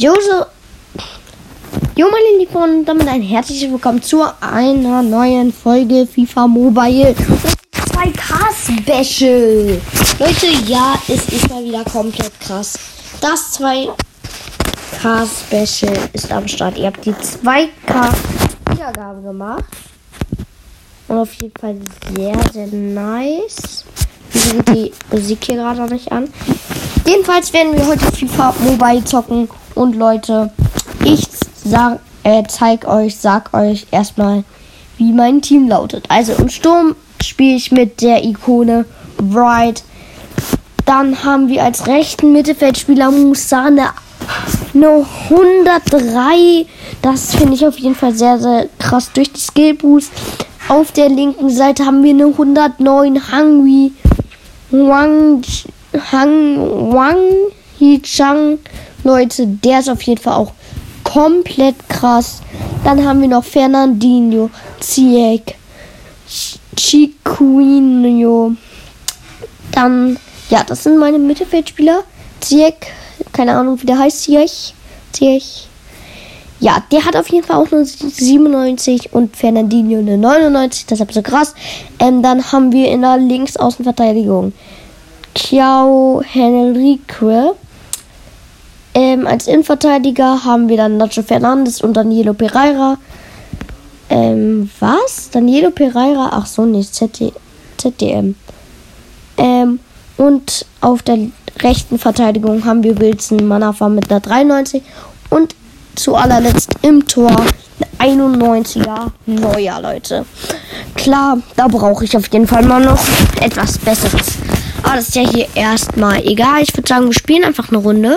Jo, so. Jo, meine Lieben, und damit ein herzliches Willkommen zu einer neuen Folge FIFA Mobile 2K Special. Leute, ja, es ist mal wieder komplett krass. Das 2K Special ist am Start. Ihr habt die 2K Wiedergabe gemacht. Und auf jeden Fall sehr, sehr nice. Wieso geht die Musik hier gerade noch nicht an? Jedenfalls werden wir heute FIFA Mobile zocken. Und Leute, ich sag, äh, zeig euch, sag euch erstmal, wie mein Team lautet. Also im Sturm spiele ich mit der Ikone Bright. Dann haben wir als rechten Mittelfeldspieler Musane eine 103. Das finde ich auf jeden Fall sehr, sehr krass durch die Skill Boost. Auf der linken Seite haben wir eine 109 Hungry Wang Hang Wang Hichang. Leute, der ist auf jeden Fall auch komplett krass. Dann haben wir noch Fernandinho, Ziyech, Chiquinho. Dann, ja, das sind meine Mittelfeldspieler. Ziyech, keine Ahnung, wie der heißt, Ziyech. Ziyech. Ja, der hat auf jeden Fall auch nur 97 und Fernandinho eine 99, deshalb so krass. Ähm, dann haben wir in der Linksaußenverteidigung Chiao Henrique. Ähm, als Innenverteidiger haben wir dann Nacho Fernandes und Danilo Pereira. Ähm, was? Danilo Pereira? Ach so, nicht. ZD, ZDM. Ähm, und auf der rechten Verteidigung haben wir Wilson Manafa mit einer 93 und zu allerletzt im Tor 91er Neuer, Leute. Klar, da brauche ich auf jeden Fall mal noch etwas Besseres. Aber das ist ja hier erstmal egal. Ich würde sagen, wir spielen einfach eine Runde.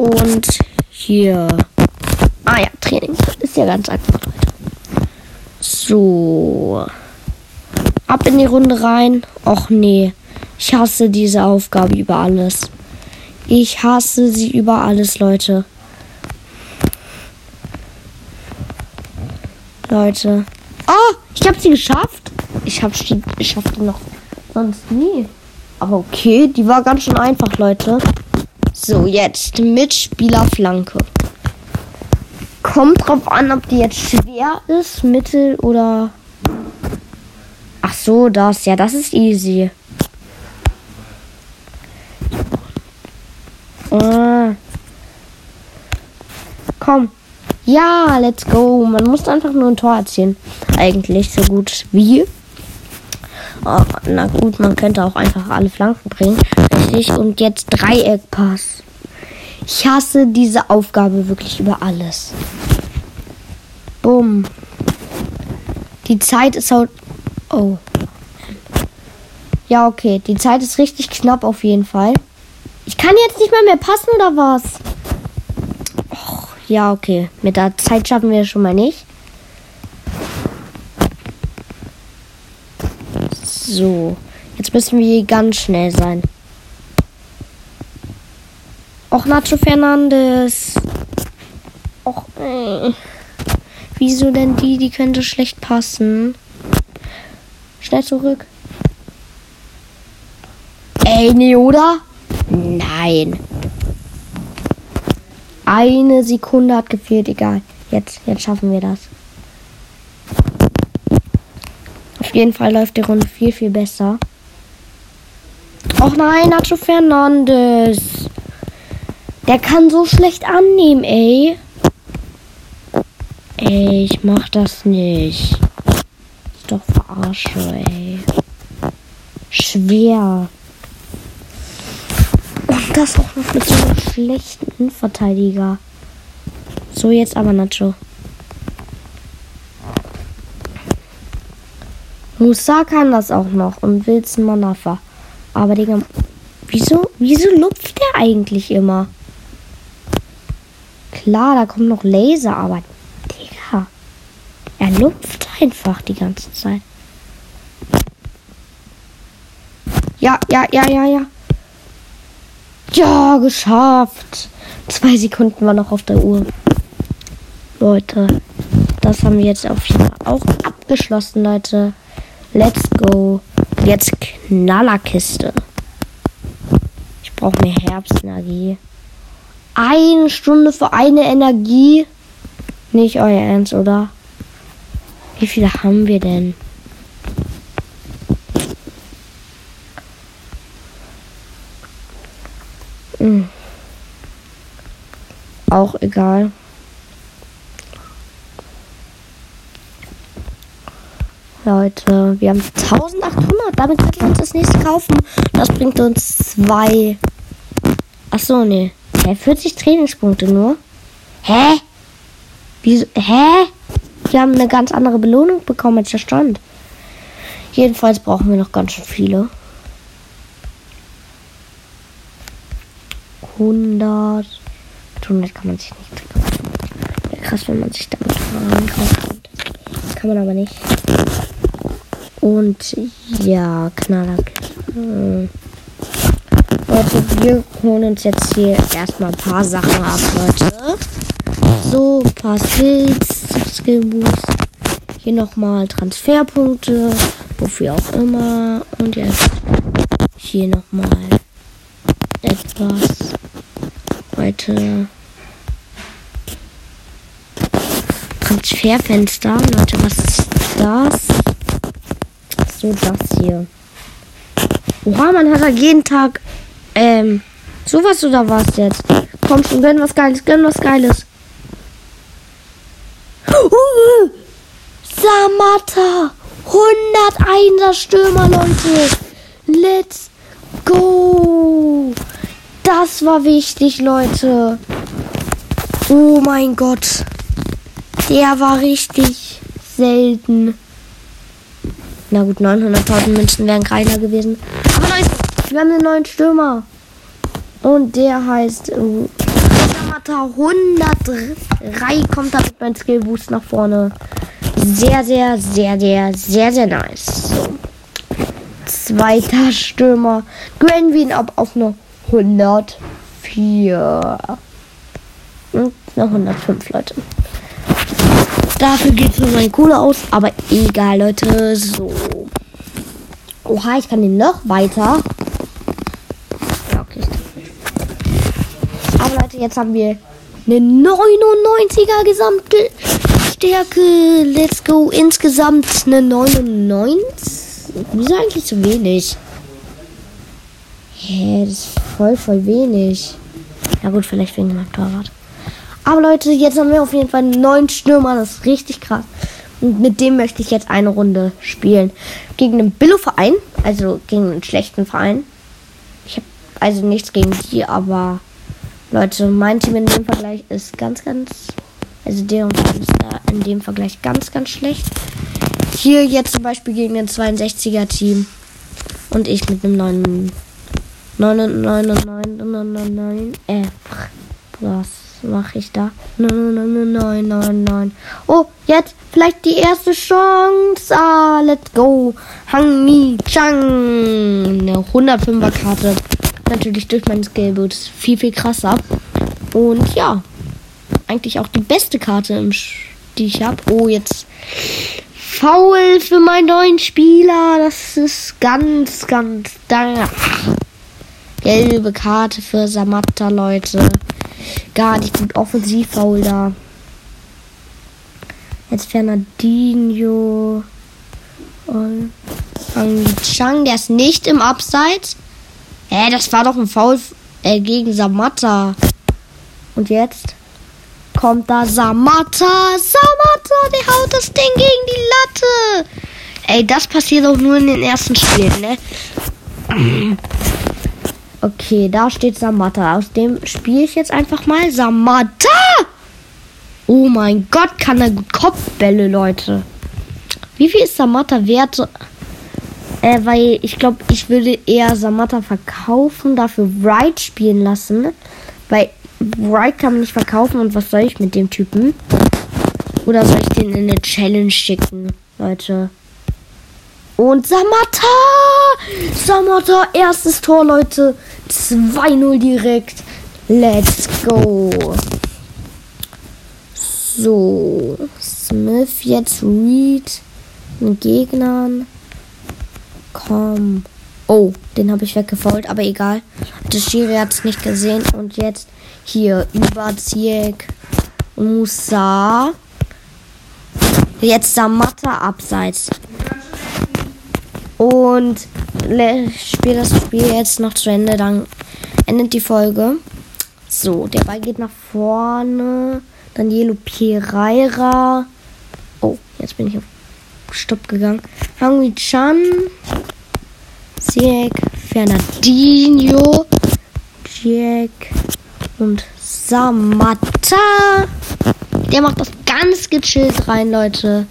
Und hier. Ah ja, Training. Ist ja ganz einfach, Leute. So. Ab in die Runde rein. Och nee. Ich hasse diese Aufgabe über alles. Ich hasse sie über alles, Leute. Leute. Oh, ich habe sie geschafft. Ich habe sie ich schaff die noch sonst nie. Aber okay, die war ganz schön einfach, Leute. So, jetzt Mitspielerflanke. Kommt drauf an, ob die jetzt schwer ist, mittel oder. Ach so, das. Ja, das ist easy. Ah. Komm. Ja, let's go. Man muss einfach nur ein Tor erzielen. Eigentlich so gut wie. Oh, na gut, man könnte auch einfach alle Flanken bringen. Richtig. Und jetzt Dreieckpass. Ich hasse diese Aufgabe wirklich über alles. Bumm. Die Zeit ist halt. Oh. Ja, okay. Die Zeit ist richtig knapp auf jeden Fall. Ich kann jetzt nicht mal mehr passen oder was? Ja, okay. Mit der Zeit schaffen wir schon mal nicht. So. Jetzt müssen wir ganz schnell sein. Och, Nacho Fernandes. Och, äh. Wieso denn die? Die könnte schlecht passen. Schnell zurück. Ey, nee, oder? Nein. Eine Sekunde hat gefehlt, egal. Jetzt, jetzt schaffen wir das. Auf jeden Fall läuft die Runde viel, viel besser. Och nein, Nacho Fernandes. Der kann so schlecht annehmen, ey. Ey, ich mach das nicht. Ist doch verarsche, ey. Schwer. Und das auch noch mit so einem schlechten Innenverteidiger. So, jetzt aber Nacho. Musa kann das auch noch und Wilson Manafa. Aber Digga, wieso, wieso lupft der eigentlich immer? Klar, da kommt noch Laser, aber Digga, er lupft einfach die ganze Zeit. Ja, ja, ja, ja, ja. Ja, geschafft. Zwei Sekunden war noch auf der Uhr. Leute, das haben wir jetzt auf jeden Fall auch abgeschlossen, Leute. Let's go. Jetzt Knallerkiste. Ich brauche mehr Herbstenergie. Eine Stunde für eine Energie. Nicht euer Ernst, oder? Wie viele haben wir denn? Hm. Auch egal. Leute, wir haben 1800. Damit können wir uns das nächste kaufen. Das bringt uns zwei. Achso, nee. Hä, 40 Trainingspunkte nur? Hä? Wieso? Hä? Wir haben eine ganz andere Belohnung bekommen, als der stand. Jedenfalls brauchen wir noch ganz schön viele. 100. 100 kann man sich nicht. Wäre krass, wenn man sich damit kaufen Kann man aber nicht. Und ja, Knaller. Hm. Leute, wir holen uns jetzt hier erstmal ein paar Sachen ab, Leute. So, ein paar Skills, Skill Boost. Hier nochmal Transferpunkte, wofür auch immer. Und jetzt hier nochmal etwas. Leute. Transferfenster. Leute, was ist das? So, das hier. Oha, man hat da jeden Tag, ähm, sowas oder was jetzt? Komm schon, gönn was Geiles, gönn was Geiles. Uh, Samata. 101er Stürmer, Leute. Let's go. Das war wichtig, Leute. Oh mein Gott. Der war richtig selten. Na gut, 900.000 Münzen wären geiler gewesen. Aber Leute, wir haben einen neuen Stürmer. Und der heißt Samata 103 kommt damit mein Skill Boost nach vorne. Sehr, sehr, sehr, sehr, sehr, sehr nice. So. Zweiter Stürmer. Ihn ab auf eine 104. Und eine 105, Leute. Dafür geht es nur meine Kohle aus, aber egal, Leute. So. Oha, ich kann den noch weiter. Ja, okay. Aber Leute, jetzt haben wir eine 99er Gesamtstärke. Let's go. Insgesamt eine 99. Wieso eigentlich so wenig? Hä, das ist voll, voll wenig. Ja gut, vielleicht wegen dem Torwart. Aber Leute, jetzt haben wir auf jeden Fall einen neuen Stürmer. Das ist richtig krass. Und mit dem möchte ich jetzt eine Runde spielen. Gegen einen Billo-Verein. Also gegen einen schlechten Verein. Ich habe also nichts gegen die, aber Leute, mein Team in dem Vergleich ist ganz, ganz. Also der und der ist da in dem Vergleich ganz, ganz schlecht. Hier jetzt zum Beispiel gegen ein 62er Team. Und ich mit einem neuen 999, äh, was mache ich da? 999. Oh, jetzt vielleicht die erste Chance. Ah, let's go. Hang Mi Chang. Eine 105er Karte. Natürlich durch mein Skillboot viel, viel krasser. Und ja, eigentlich auch die beste Karte, die ich habe. Oh, jetzt faul für meinen neuen Spieler. Das ist ganz, ganz da. Gelbe Karte für Samatta, Leute. Gar nicht gut offensiv faul da. Jetzt Fernandinho. Und Chang, der ist nicht im Abseits. Hä, das war doch ein Foul äh, gegen Samatta. Und jetzt kommt da Samatta. Samatta, der haut das Ding gegen die Latte. Ey, das passiert auch nur in den ersten Spielen, ne? Okay, da steht Samatta. Aus dem spiele ich jetzt einfach mal Samatta. Oh mein Gott, kann er gut Kopfbälle, Leute. Wie viel ist Samatta wert? Äh, weil ich glaube, ich würde eher Samatta verkaufen, dafür Wright spielen lassen. Weil Wright kann man nicht verkaufen und was soll ich mit dem Typen? Oder soll ich den in eine Challenge schicken, Leute? Und Samatta! Samatta, erstes Tor, Leute. 2-0 direkt. Let's go. So. Smith jetzt Reed. Mit Gegnern. Komm. Oh, den habe ich weggefault, aber egal. Das Schiri hat es nicht gesehen. Und jetzt hier über Ziek Musa. Jetzt Samatta abseits. Und spiele das Spiel jetzt noch zu Ende, dann endet die Folge. So, der Ball geht nach vorne. Danielo Pereira. Oh, jetzt bin ich auf Stopp gegangen. Hangui Chan. Sieg. Fernandinho. Jack. Und Samatta. Der macht das ganz gechillt rein, Leute.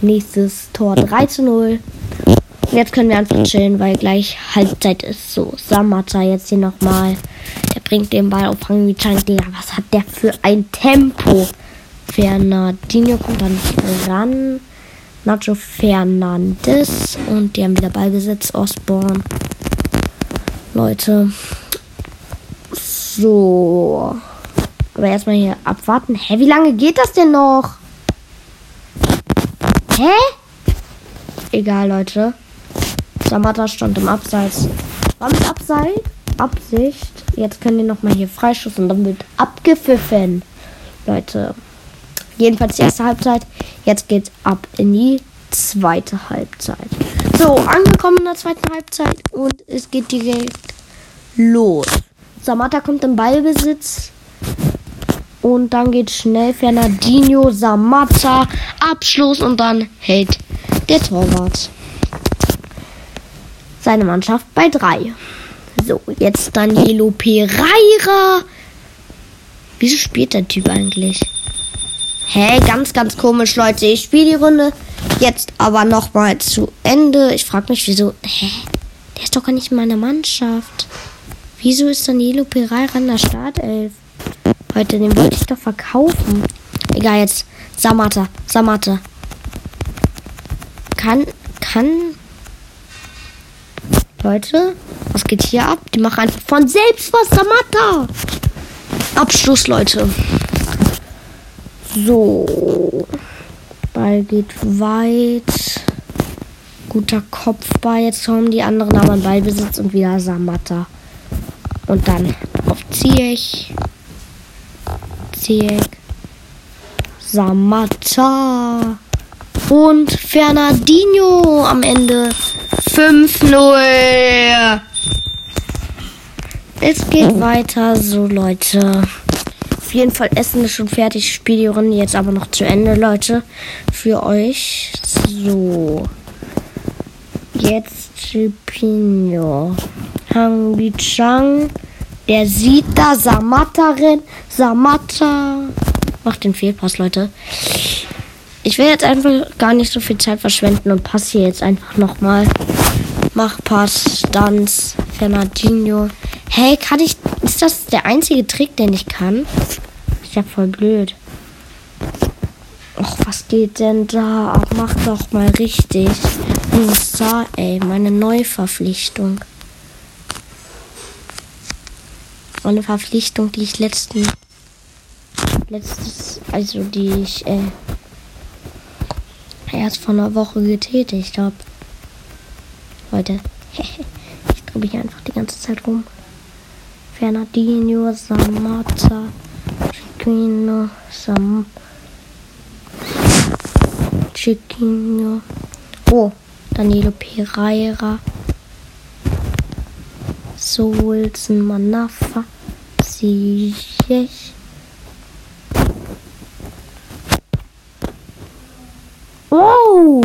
Nächstes Tor 3 zu 0. Jetzt können wir einfach chillen, weil gleich Halbzeit ist. So, Samatta jetzt hier nochmal. Der bringt den Ball auf Hangui Chan. Digga, was hat der für ein Tempo? Fernandinho kommt dann ran. Nacho Fernandes. Und die haben wieder Ballbesitz. Osborne. Leute. So. Aber erstmal hier abwarten. Hä, wie lange geht das denn noch? Hä? Egal, Leute. Samata stand im Abseits. War mit Abseits? Absicht. Jetzt können die nochmal hier Freischuss und dann wird abgepfiffen. Leute. Jedenfalls die erste Halbzeit. Jetzt geht's ab in die zweite Halbzeit. So, angekommen in der zweiten Halbzeit und es geht direkt los. Samata kommt im Ballbesitz. Und dann geht schnell Fernandinho, Samata, Abschluss und dann hält der Torwart seine Mannschaft bei drei. So, jetzt Danielo Pereira. Wieso spielt der Typ eigentlich? Hä, ganz, ganz komisch, Leute. Ich spiele die Runde jetzt aber nochmal zu Ende. Ich frage mich, wieso. Hä? Der ist doch gar nicht in meiner Mannschaft. Wieso ist Danielo Pereira in der Startelf? Leute, den wollte ich doch verkaufen. Egal, jetzt Samata. Samata. Kann, kann Leute, was geht hier ab? Die machen einfach von selbst was. Samata. Abschluss, Leute. So. Ball geht weit. Guter Kopfball. Jetzt kommen die anderen aber in Ballbesitz und wieder Samata. Und dann auf Ziech. Ziech. Samata. Und Fernandinho am Ende. 5-0. Es geht weiter, so Leute. Auf jeden Fall Essen ist schon fertig. Ich spiele die Runde jetzt aber noch zu Ende, Leute. Für euch. So. Jetzt Chipino. Hang Chang. Der sieht da Samata rennen. Samata. Macht den Fehlpass, Leute. Ich will jetzt einfach gar nicht so viel Zeit verschwenden und passe hier jetzt einfach nochmal. Mach Pass, Stunts, Fernandinho. Hey, kann ich. Ist das der einzige Trick, den ich kann? Ist ja voll blöd. Och, was geht denn da? Ach, mach doch mal richtig. Musa, ey, meine Neuverpflichtung. Eine Verpflichtung, die ich letzten. Letztes. Also, die ich, äh, erst vor einer Woche getätigt habe. Leute, ich drehe mich einfach die ganze Zeit rum. Fernandinho, Samata, Chiquino, Sam. Chiquino. Oh, Danilo Pereira. Solzen Manafa. Ziyech. Oh,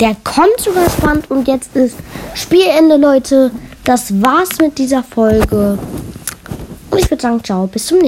der kommt sogar spannend und jetzt ist Spielende, Leute. Das war's mit dieser Folge. Und ich würde sagen, ciao, bis zum nächsten Mal.